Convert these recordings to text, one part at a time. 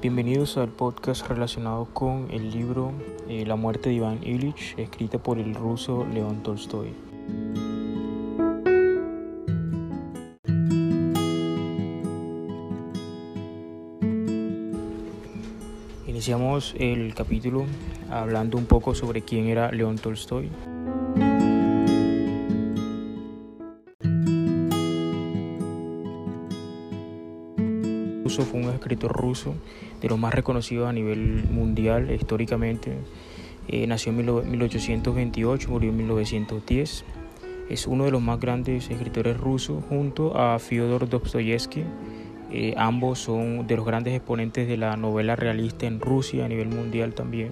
Bienvenidos al podcast relacionado con el libro eh, La muerte de Iván Ilich, escrita por el ruso León Tolstoy. Iniciamos el capítulo hablando un poco sobre quién era León Tolstoy. Fue un escritor ruso de los más reconocidos a nivel mundial históricamente. Eh, nació en 1828, murió en 1910. Es uno de los más grandes escritores rusos junto a Fyodor Dostoyevsky. Eh, ambos son de los grandes exponentes de la novela realista en Rusia a nivel mundial también,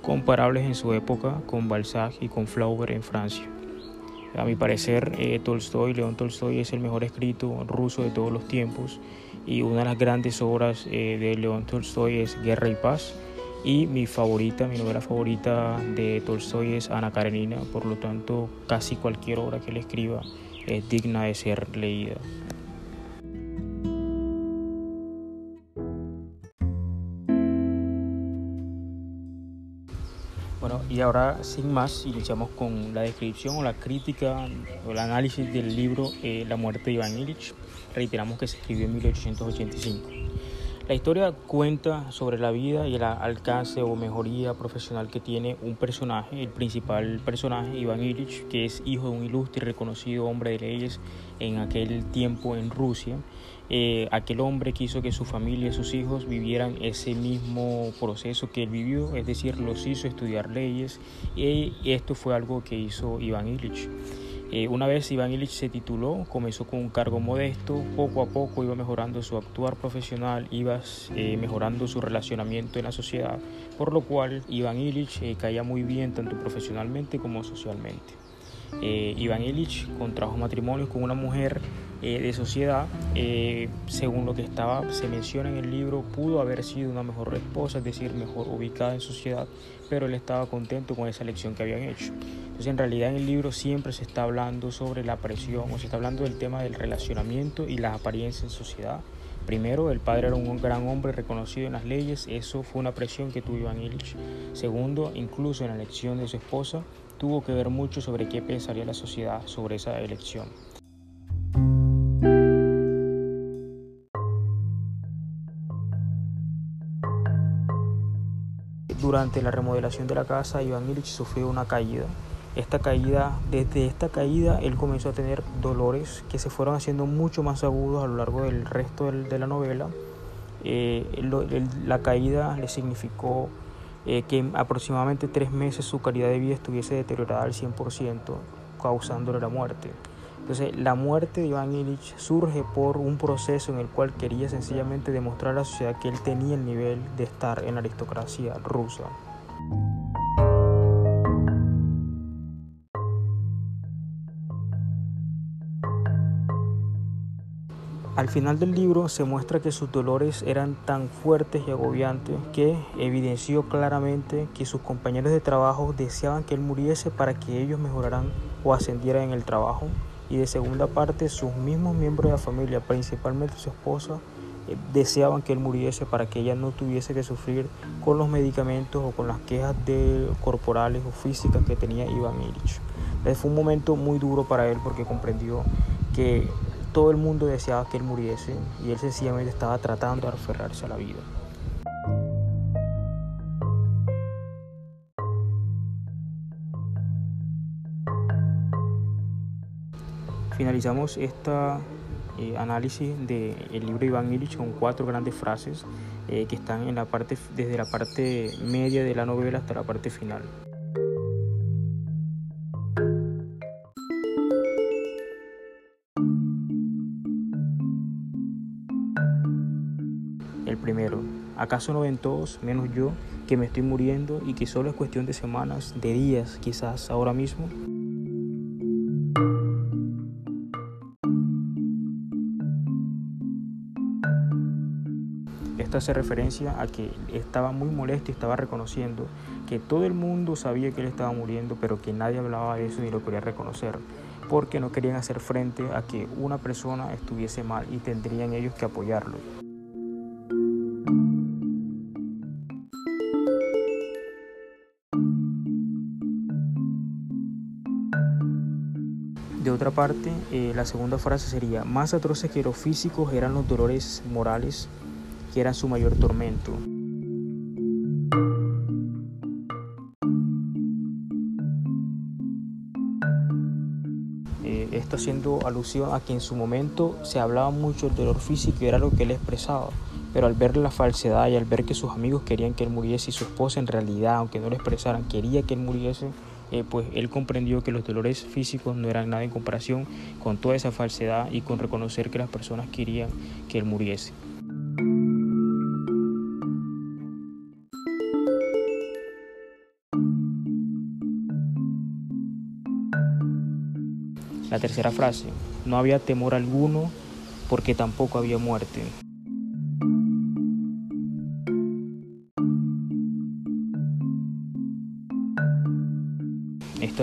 comparables en su época con Balzac y con Flaubert en Francia. A mi parecer, eh, León Tolstoy es el mejor escrito ruso de todos los tiempos y una de las grandes obras eh, de León Tolstoy es Guerra y Paz y mi favorita, mi novela favorita de Tolstoy es Ana Karenina, por lo tanto casi cualquier obra que él escriba es digna de ser leída. Y ahora sin más iniciamos con la descripción o la crítica o el análisis del libro eh, La muerte de Iván Illich. Reiteramos que se escribió en 1885. La historia cuenta sobre la vida y el alcance o mejoría profesional que tiene un personaje, el principal personaje, Iván Ilich, que es hijo de un ilustre y reconocido hombre de leyes en aquel tiempo en Rusia. Eh, aquel hombre quiso que su familia y sus hijos vivieran ese mismo proceso que él vivió, es decir, los hizo estudiar leyes y esto fue algo que hizo Iván Ilich. Eh, una vez Iván Illich se tituló, comenzó con un cargo modesto, poco a poco iba mejorando su actuar profesional, iba eh, mejorando su relacionamiento en la sociedad, por lo cual Iván Illich eh, caía muy bien tanto profesionalmente como socialmente. Iván Illich contrajo matrimonio con una mujer de sociedad, según lo que estaba, se menciona en el libro, pudo haber sido una mejor esposa, es decir, mejor ubicada en sociedad, pero él estaba contento con esa elección que habían hecho. Entonces en realidad en el libro siempre se está hablando sobre la presión o se está hablando del tema del relacionamiento y las apariencias en sociedad. Primero, el padre era un gran hombre reconocido en las leyes, eso fue una presión que tuvo Iván Illich. Segundo, incluso en la elección de su esposa, tuvo que ver mucho sobre qué pensaría la sociedad sobre esa elección. Durante la remodelación de la casa, Iván Illich sufrió una caída esta caída, desde esta caída él comenzó a tener dolores que se fueron haciendo mucho más agudos a lo largo del resto de la novela. Eh, la caída le significó eh, que en aproximadamente tres meses su calidad de vida estuviese deteriorada al 100%, causándole la muerte. Entonces, la muerte de Iván Illich surge por un proceso en el cual quería sencillamente demostrar a la sociedad que él tenía el nivel de estar en la aristocracia rusa. Al final del libro se muestra que sus dolores eran tan fuertes y agobiantes que evidenció claramente que sus compañeros de trabajo deseaban que él muriese para que ellos mejoraran o ascendieran en el trabajo. Y de segunda parte, sus mismos miembros de la familia, principalmente su esposa, eh, deseaban que él muriese para que ella no tuviese que sufrir con los medicamentos o con las quejas de corporales o físicas que tenía Iván Illich. Fue un momento muy duro para él porque comprendió que todo el mundo deseaba que él muriese y él sencillamente estaba tratando de aferrarse a la vida. Finalizamos este análisis del libro de Iván Illich con cuatro grandes frases eh, que están en la parte, desde la parte media de la novela hasta la parte final. Primero. ¿Acaso no ven todos, menos yo, que me estoy muriendo y que solo es cuestión de semanas, de días, quizás ahora mismo? Esto hace referencia a que estaba muy molesto y estaba reconociendo que todo el mundo sabía que él estaba muriendo, pero que nadie hablaba de eso ni lo quería reconocer, porque no querían hacer frente a que una persona estuviese mal y tendrían ellos que apoyarlo. Otra parte, eh, la segunda frase sería, más atroces que los físicos eran los dolores morales, que eran su mayor tormento. Eh, esto haciendo alusión a que en su momento se hablaba mucho del dolor físico y era lo que él expresaba, pero al ver la falsedad y al ver que sus amigos querían que él muriese y su esposa en realidad, aunque no lo expresaran, quería que él muriese, eh, pues él comprendió que los dolores físicos no eran nada en comparación con toda esa falsedad y con reconocer que las personas querían que él muriese. La tercera frase, no había temor alguno porque tampoco había muerte.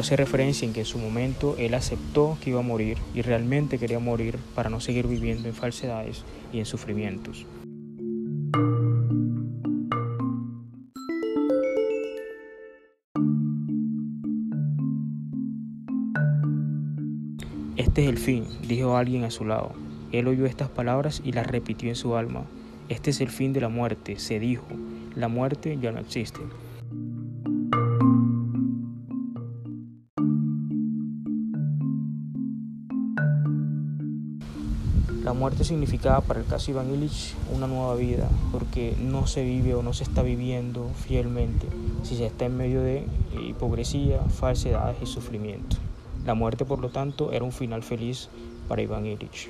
Hace referencia en que en su momento él aceptó que iba a morir y realmente quería morir para no seguir viviendo en falsedades y en sufrimientos. Este es el fin, dijo alguien a su lado. Él oyó estas palabras y las repitió en su alma. Este es el fin de la muerte, se dijo. La muerte ya no existe. La muerte significaba para el caso Iván Illich una nueva vida, porque no se vive o no se está viviendo fielmente si se está en medio de hipocresía, falsedades y sufrimiento. La muerte, por lo tanto, era un final feliz para Iván Illich.